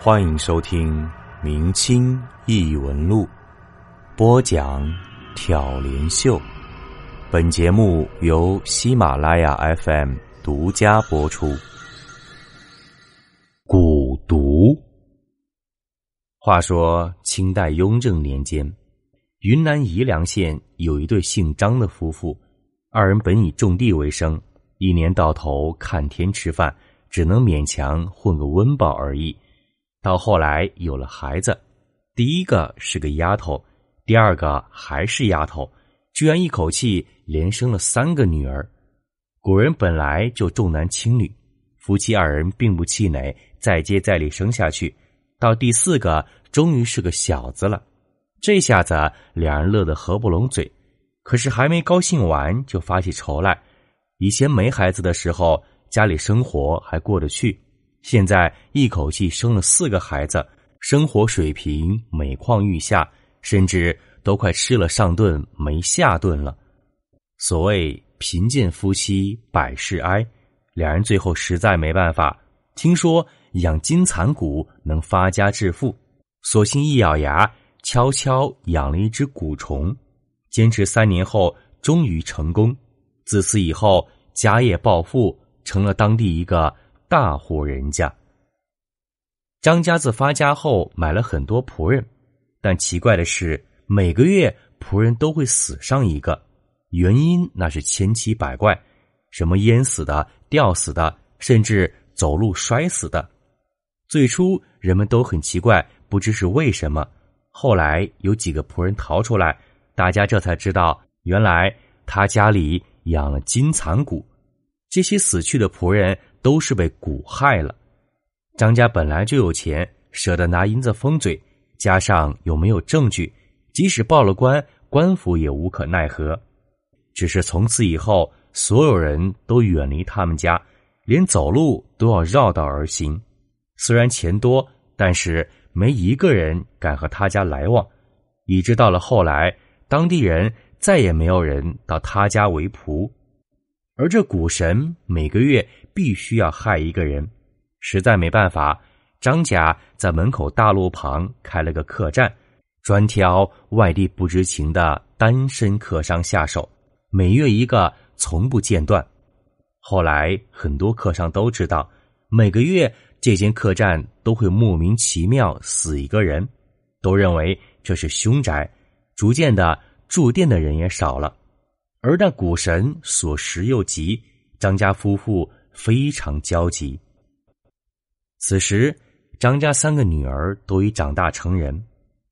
欢迎收听《明清异闻录》，播讲挑帘秀。本节目由喜马拉雅 FM 独家播出。蛊毒。话说清代雍正年间，云南宜良县有一对姓张的夫妇，二人本以种地为生，一年到头看天吃饭，只能勉强混个温饱而已。到后来有了孩子，第一个是个丫头，第二个还是丫头，居然一口气连生了三个女儿。古人本来就重男轻女，夫妻二人并不气馁，再接再厉生下去，到第四个终于是个小子了。这下子两人乐得合不拢嘴，可是还没高兴完就发起愁来。以前没孩子的时候，家里生活还过得去。现在一口气生了四个孩子，生活水平每况愈下，甚至都快吃了上顿没下顿了。所谓贫贱夫妻百事哀，两人最后实在没办法。听说养金蚕蛊能发家致富，索性一咬牙，悄悄养了一只蛊虫。坚持三年后，终于成功。自此以后，家业暴富，成了当地一个。大户人家，张家子发家后买了很多仆人，但奇怪的是，每个月仆人都会死上一个，原因那是千奇百怪，什么淹死的、吊死的，甚至走路摔死的。最初人们都很奇怪，不知是为什么。后来有几个仆人逃出来，大家这才知道，原来他家里养了金蚕蛊，这些死去的仆人。都是被蛊害了。张家本来就有钱，舍得拿银子封嘴，加上有没有证据，即使报了官，官府也无可奈何。只是从此以后，所有人都远离他们家，连走路都要绕道而行。虽然钱多，但是没一个人敢和他家来往。以致到了后来，当地人再也没有人到他家为仆。而这蛊神每个月必须要害一个人，实在没办法，张家在门口大路旁开了个客栈，专挑外地不知情的单身客商下手，每月一个，从不间断。后来很多客商都知道，每个月这间客栈都会莫名其妙死一个人，都认为这是凶宅，逐渐的住店的人也少了。而那股神所食又急，张家夫妇非常焦急。此时，张家三个女儿都已长大成人，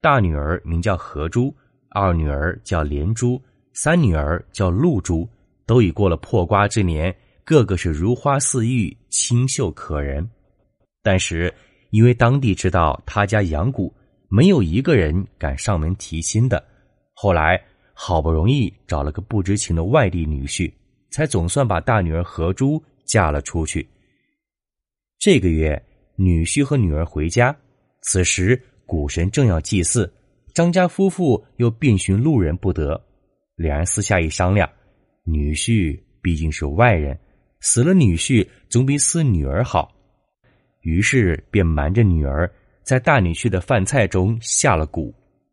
大女儿名叫何珠，二女儿叫连珠，三女儿叫露珠，都已过了破瓜之年，个个是如花似玉、清秀可人。但是，因为当地知道他家养蛊，没有一个人敢上门提亲的。后来。好不容易找了个不知情的外地女婿，才总算把大女儿何珠嫁了出去。这个月，女婿和女儿回家，此时古神正要祭祀，张家夫妇又遍寻路人不得，两人私下一商量，女婿毕竟是外人，死了女婿总比死女儿好，于是便瞒着女儿，在大女婿的饭菜中下了蛊，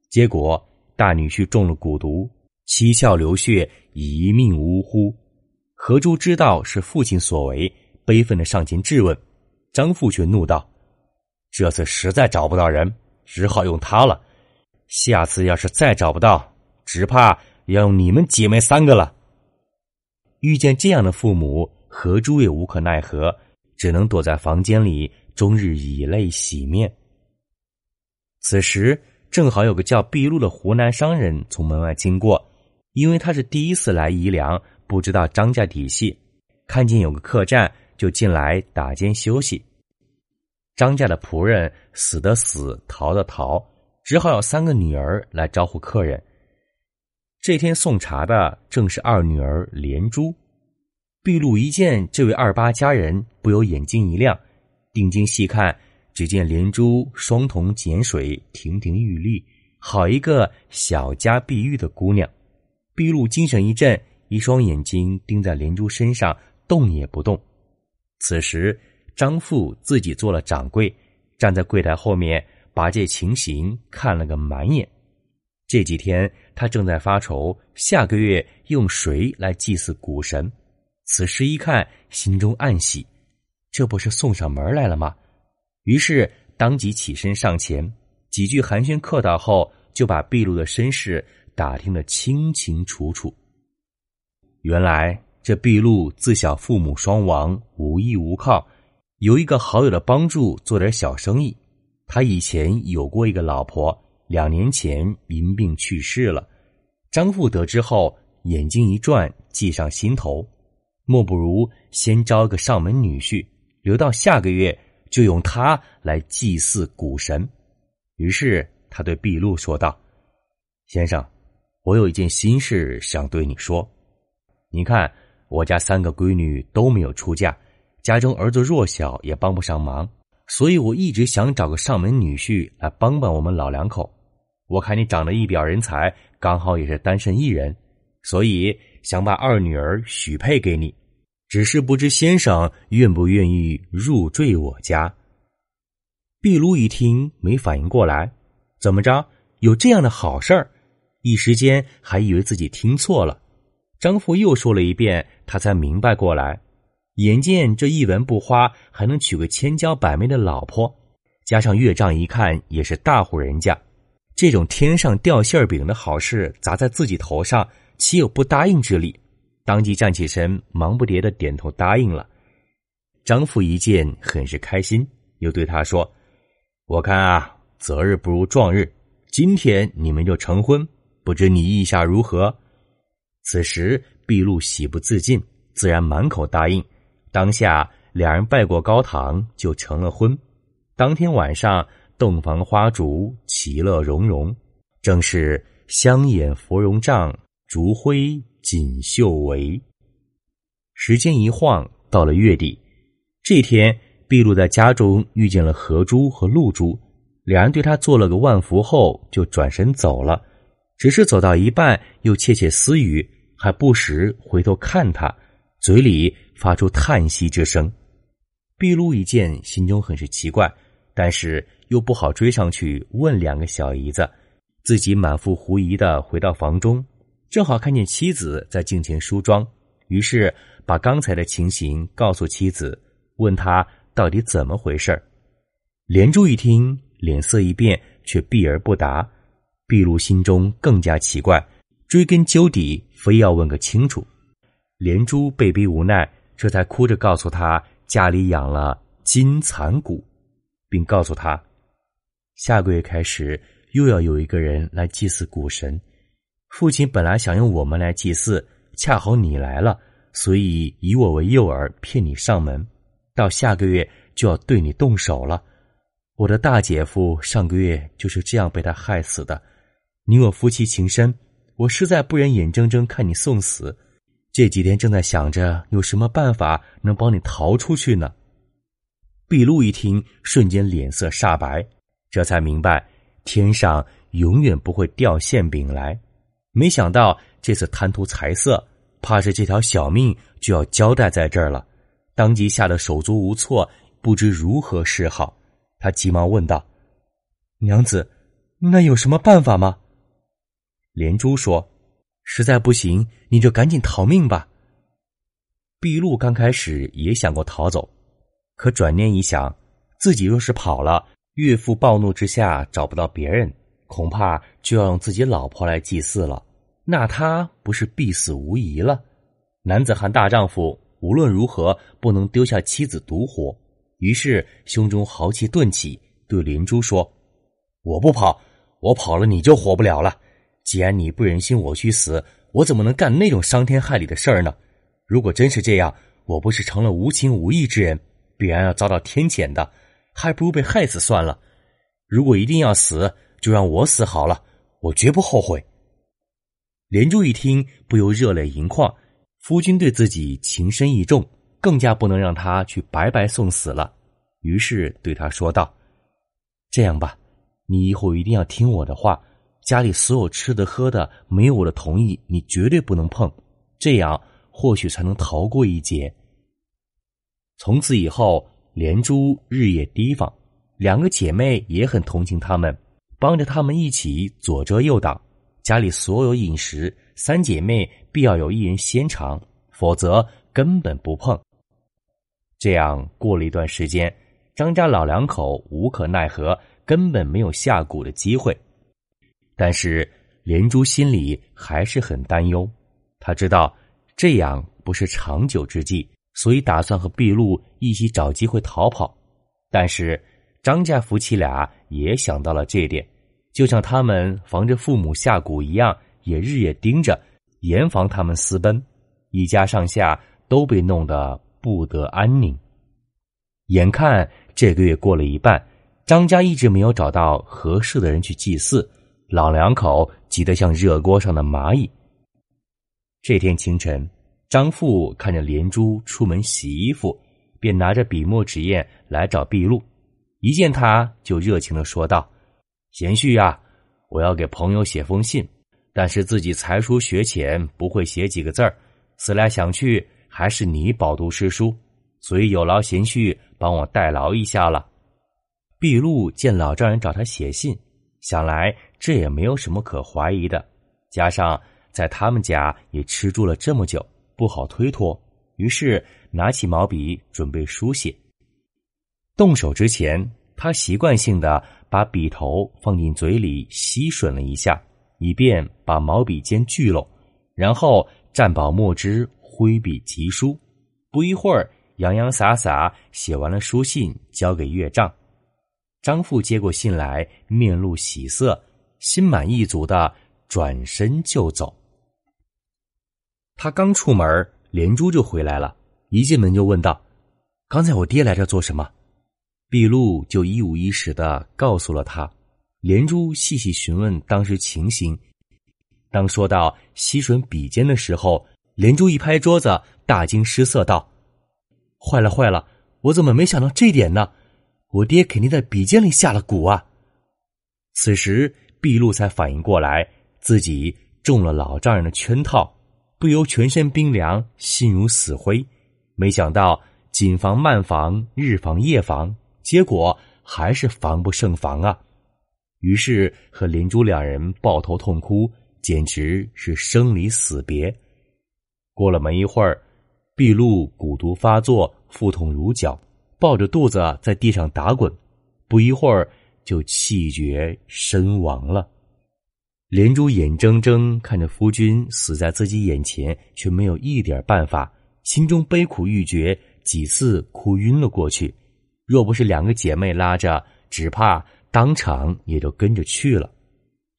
结果。大女婿中了蛊毒，七窍流血，一命呜呼。何珠知道是父亲所为，悲愤的上前质问，张父却怒道：“这次实在找不到人，只好用他了。下次要是再找不到，只怕要用你们姐妹三个了。”遇见这样的父母，何珠也无可奈何，只能躲在房间里，终日以泪洗面。此时。正好有个叫毕露的湖南商人从门外经过，因为他是第一次来宜良，不知道张家底细，看见有个客栈，就进来打尖休息。张家的仆人死的死，逃的逃，只好有三个女儿来招呼客人。这天送茶的正是二女儿连珠。毕露一见这位二八佳人，不由眼睛一亮，定睛细看。只见连珠双瞳碱水，亭亭玉立，好一个小家碧玉的姑娘。毕露精神一振，一双眼睛盯在连珠身上，动也不动。此时，张父自己做了掌柜，站在柜台后面，把这情形看了个满眼。这几天他正在发愁，下个月用谁来祭祀古神。此时一看，心中暗喜，这不是送上门来了吗？于是当即起身上前，几句寒暄客套后，就把毕露的身世打听的清清楚楚。原来这毕露自小父母双亡，无依无靠，有一个好友的帮助，做点小生意。他以前有过一个老婆。两年前因病去世了，张父得知后眼睛一转，计上心头，莫不如先招个上门女婿，留到下个月就用他来祭祀古神。于是他对毕露说道：“先生，我有一件心事想对你说。你看我家三个闺女都没有出嫁，家中儿子弱小，也帮不上忙，所以我一直想找个上门女婿来帮帮我们老两口。”我看你长得一表人才，刚好也是单身一人，所以想把二女儿许配给你。只是不知先生愿不愿意入赘我家？毕卢一听没反应过来，怎么着？有这样的好事儿？一时间还以为自己听错了。张父又说了一遍，他才明白过来。眼见这一文不花，还能娶个千娇百媚的老婆，加上岳丈一看也是大户人家。这种天上掉馅饼的好事砸在自己头上，岂有不答应之理？当即站起身，忙不迭的点头答应了。张父一见，很是开心，又对他说：“我看啊，择日不如撞日，今天你们就成婚，不知你意下如何？”此时毕露喜不自禁，自然满口答应。当下两人拜过高堂，就成了婚。当天晚上。洞房花烛，其乐融融，正是香掩芙蓉帐，烛辉锦绣围。时间一晃到了月底，这天，毕露在家中遇见了何珠和露珠，两人对他做了个万福后，就转身走了。只是走到一半，又窃窃私语，还不时回头看他，嘴里发出叹息之声。毕露一见，心中很是奇怪，但是。又不好追上去问两个小姨子，自己满腹狐疑的回到房中，正好看见妻子在镜前梳妆，于是把刚才的情形告诉妻子，问他到底怎么回事连珠一听，脸色一变，却避而不答。毕露心中更加奇怪，追根究底，非要问个清楚。连珠被逼无奈，这才哭着告诉他家里养了金蚕蛊，并告诉他。下个月开始又要有一个人来祭祀古神，父亲本来想用我们来祭祀，恰好你来了，所以以我为诱饵骗你上门，到下个月就要对你动手了。我的大姐夫上个月就是这样被他害死的。你我夫妻情深，我实在不忍眼睁睁看你送死，这几天正在想着有什么办法能帮你逃出去呢。毕露一听，瞬间脸色煞白。这才明白，天上永远不会掉馅饼来。没想到这次贪图财色，怕是这条小命就要交代在这儿了。当即吓得手足无措，不知如何是好。他急忙问道：“娘子，那有什么办法吗？”连珠说：“实在不行，你就赶紧逃命吧。”毕禄刚开始也想过逃走，可转念一想，自己若是跑了。岳父暴怒之下找不到别人，恐怕就要用自己老婆来祭祀了。那他不是必死无疑了？男子汉大丈夫，无论如何不能丢下妻子独活。于是胸中豪气顿起，对连珠说：“我不跑，我跑了你就活不了了。既然你不忍心我去死，我怎么能干那种伤天害理的事儿呢？如果真是这样，我不是成了无情无义之人，必然要遭到天谴的。”还不如被害死算了。如果一定要死，就让我死好了，我绝不后悔。连珠一听，不由热泪盈眶。夫君对自己情深意重，更加不能让他去白白送死了。于是对他说道：“这样吧，你以后一定要听我的话，家里所有吃的喝的，没有我的同意，你绝对不能碰。这样或许才能逃过一劫。从此以后。连珠日夜提防，两个姐妹也很同情他们，帮着他们一起左遮右挡。家里所有饮食，三姐妹必要有一人先尝，否则根本不碰。这样过了一段时间，张家老两口无可奈何，根本没有下蛊的机会。但是连珠心里还是很担忧，他知道这样不是长久之计，所以打算和毕露一起找机会逃跑。但是张家夫妻俩也想到了这点，就像他们防着父母下蛊一样，也日夜盯着，严防他们私奔。一家上下都被弄得不得安宁。眼看这个月过了一半，张家一直没有找到合适的人去祭祀。老两口急得像热锅上的蚂蚁。这天清晨，张父看着连珠出门洗衣服，便拿着笔墨纸砚来找毕露。一见他就热情的说道：“贤婿呀，我要给朋友写封信，但是自己才疏学浅，不会写几个字儿。思来想去，还是你饱读诗书，所以有劳贤婿帮我代劳一下了。”毕露见老丈人找他写信。想来这也没有什么可怀疑的，加上在他们家也吃住了这么久，不好推脱。于是拿起毛笔准备书写。动手之前，他习惯性的把笔头放进嘴里吸吮了一下，以便把毛笔尖聚拢，然后蘸饱墨汁，挥笔疾书。不一会儿，洋洋洒洒写完了书信，交给岳丈。张父接过信来，面露喜色，心满意足的转身就走。他刚出门，连珠就回来了。一进门就问道：“刚才我爹来这做什么？”毕露就一五一十的告诉了他。连珠细细询问当时情形。当说到吸吮笔尖的时候，连珠一拍桌子，大惊失色道：“坏了坏了！我怎么没想到这点呢？”我爹肯定在笔尖里下了蛊啊！此时毕露才反应过来，自己中了老丈人的圈套，不由全身冰凉，心如死灰。没想到谨防慢防，日防夜防，结果还是防不胜防啊！于是和林珠两人抱头痛哭，简直是生离死别。过了没一会儿，毕露蛊毒发作，腹痛如绞。抱着肚子在地上打滚，不一会儿就气绝身亡了。连珠眼睁睁看着夫君死在自己眼前，却没有一点办法，心中悲苦欲绝，几次哭晕了过去。若不是两个姐妹拉着，只怕当场也就跟着去了。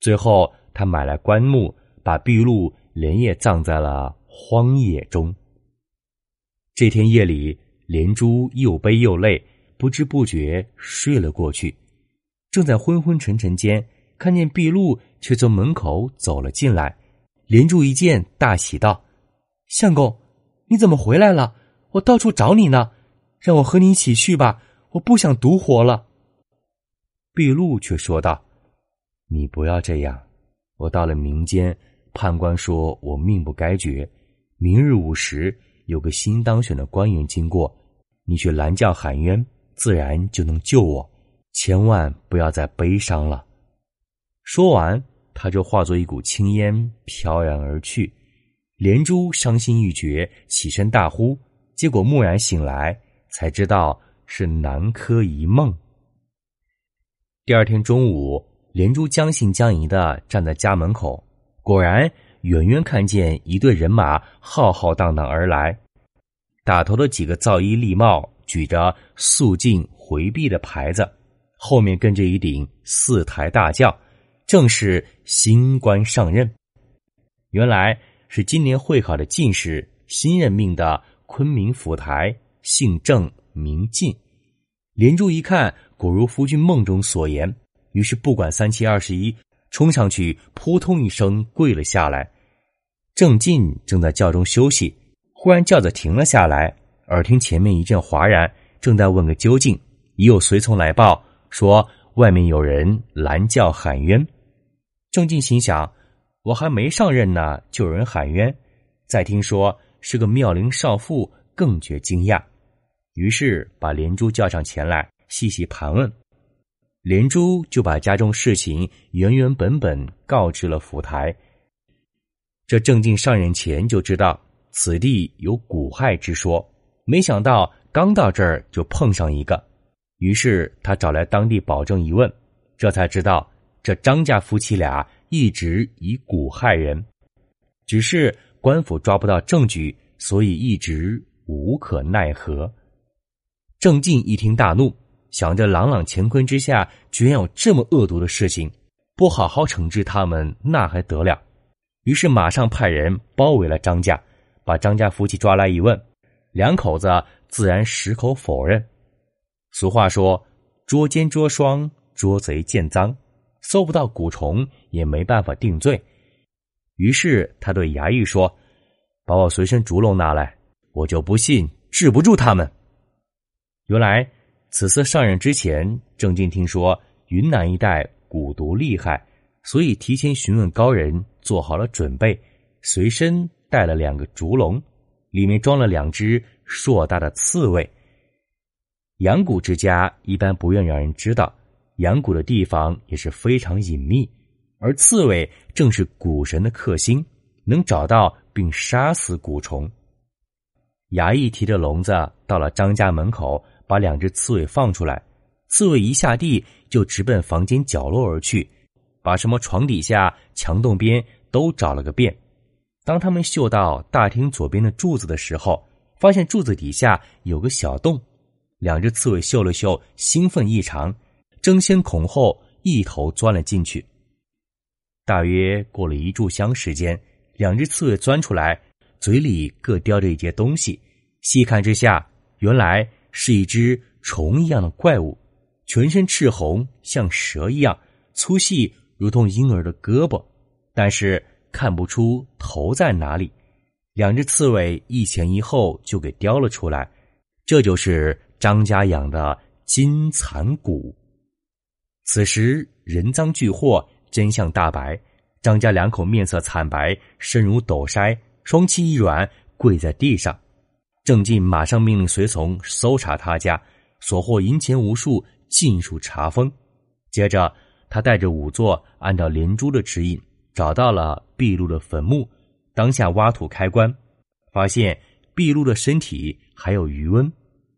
最后，他买来棺木，把碧露连夜葬在了荒野中。这天夜里。连珠又悲又累，不知不觉睡了过去。正在昏昏沉沉间，看见毕露却从门口走了进来。连珠一见，大喜道：“相公，你怎么回来了？我到处找你呢，让我和你一起去吧，我不想独活了。”毕露却说道：“你不要这样，我到了民间，判官说我命不该绝，明日午时。”有个新当选的官员经过，你去拦轿喊冤，自然就能救我。千万不要再悲伤了。说完，他就化作一股青烟飘然而去。连珠伤心欲绝，起身大呼，结果蓦然醒来，才知道是南柯一梦。第二天中午，连珠将信将疑的站在家门口，果然。远远看见一队人马浩浩荡荡而来，打头的几个皂衣笠帽，举着“肃静回避”的牌子，后面跟着一顶四抬大轿，正是新官上任。原来是今年会考的进士，新任命的昆明府台，姓郑名进。连珠一看，果如夫君梦中所言，于是不管三七二十一，冲上去扑通一声跪了下来。郑进正在轿中休息，忽然轿子停了下来，耳听前面一阵哗然，正在问个究竟。已有随从来报说外面有人拦轿喊冤。郑进心想：我还没上任呢，就有人喊冤。再听说是个妙龄少妇，更觉惊讶。于是把连珠叫上前来，细细盘问。连珠就把家中事情原原本本告知了府台。这郑进上任前就知道此地有蛊害之说，没想到刚到这儿就碰上一个，于是他找来当地保证一问，这才知道这张家夫妻俩一直以蛊害人，只是官府抓不到证据，所以一直无可奈何。郑进一听大怒，想着朗朗乾坤之下居然有这么恶毒的事情，不好好惩治他们那还得了？于是马上派人包围了张家，把张家夫妻抓来一问，两口子自然矢口否认。俗话说：“捉奸捉双，捉贼见赃，搜不到蛊虫也没办法定罪。”于是他对衙役说：“把我随身竹笼拿来，我就不信治不住他们。”原来此次上任之前，郑经听说云南一带蛊毒厉害。所以提前询问高人，做好了准备，随身带了两个竹笼，里面装了两只硕大的刺猬。养蛊之家一般不愿让人知道，养蛊的地方也是非常隐秘，而刺猬正是蛊神的克星，能找到并杀死蛊虫。衙役提着笼子到了张家门口，把两只刺猬放出来，刺猬一下地就直奔房间角落而去。把什么床底下、墙洞边都找了个遍。当他们嗅到大厅左边的柱子的时候，发现柱子底下有个小洞。两只刺猬嗅了嗅，兴奋异常，争先恐后一头钻了进去。大约过了一炷香时间，两只刺猬钻出来，嘴里各叼着一截东西。细看之下，原来是一只虫一样的怪物，全身赤红，像蛇一样粗细。如同婴儿的胳膊，但是看不出头在哪里。两只刺猬一前一后就给叼了出来，这就是张家养的金蚕蛊。此时人赃俱获，真相大白。张家两口面色惨白，身如斗筛，双膝一软，跪在地上。郑进马上命令随从搜查他家，所获银钱无数，尽数查封。接着。他带着仵作，按照连珠的指引，找到了毕露的坟墓，当下挖土开棺，发现毕露的身体还有余温，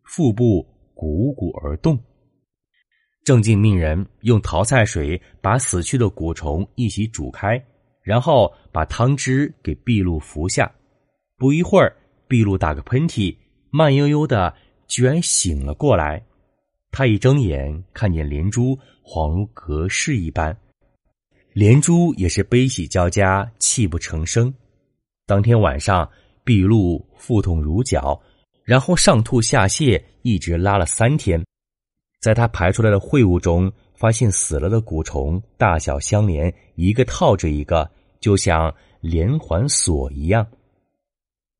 腹部汩汩而动。郑静命人用淘菜水把死去的蛊虫一起煮开，然后把汤汁给毕露服下。不一会儿，毕露打个喷嚏，慢悠悠的居然醒了过来。他一睁眼，看见连珠，恍如隔世一般。连珠也是悲喜交加，泣不成声。当天晚上，毕露腹痛如绞，然后上吐下泻，一直拉了三天。在他排出来的秽物中，发现死了的蛊虫大小相连，一个套着一个，就像连环锁一样。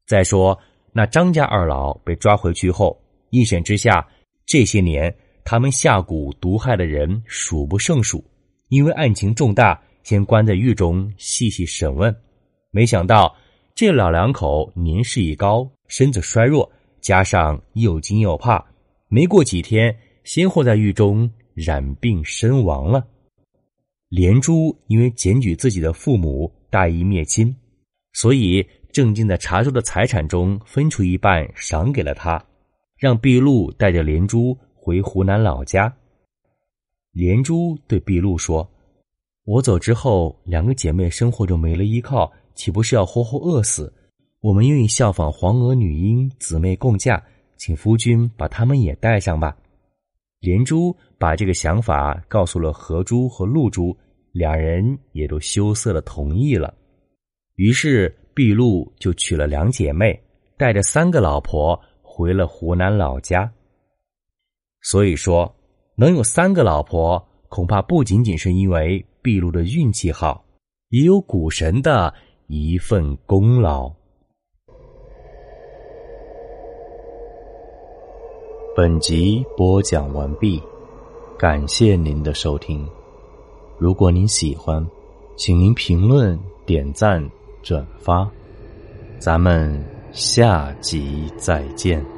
再说那张家二老被抓回去后，一审之下，这些年。他们下蛊毒害的人数不胜数，因为案情重大，先关在狱中细细审问。没想到这老两口年事已高，身子衰弱，加上又惊又怕，没过几天，先后在狱中染病身亡了。连珠因为检举自己的父母大义灭亲，所以郑经在查出的财产中分出一半赏给了他，让毕露带着连珠。回湖南老家，连珠对毕露说：“我走之后，两个姐妹生活中没了依靠，岂不是要活活饿死？我们愿意效仿黄娥、女英姊妹共嫁，请夫君把她们也带上吧。”连珠把这个想法告诉了何珠和露珠，两人也都羞涩的同意了。于是毕露就娶了两姐妹，带着三个老婆回了湖南老家。所以说，能有三个老婆，恐怕不仅仅是因为毕露的运气好，也有股神的一份功劳。本集播讲完毕，感谢您的收听。如果您喜欢，请您评论、点赞、转发。咱们下集再见。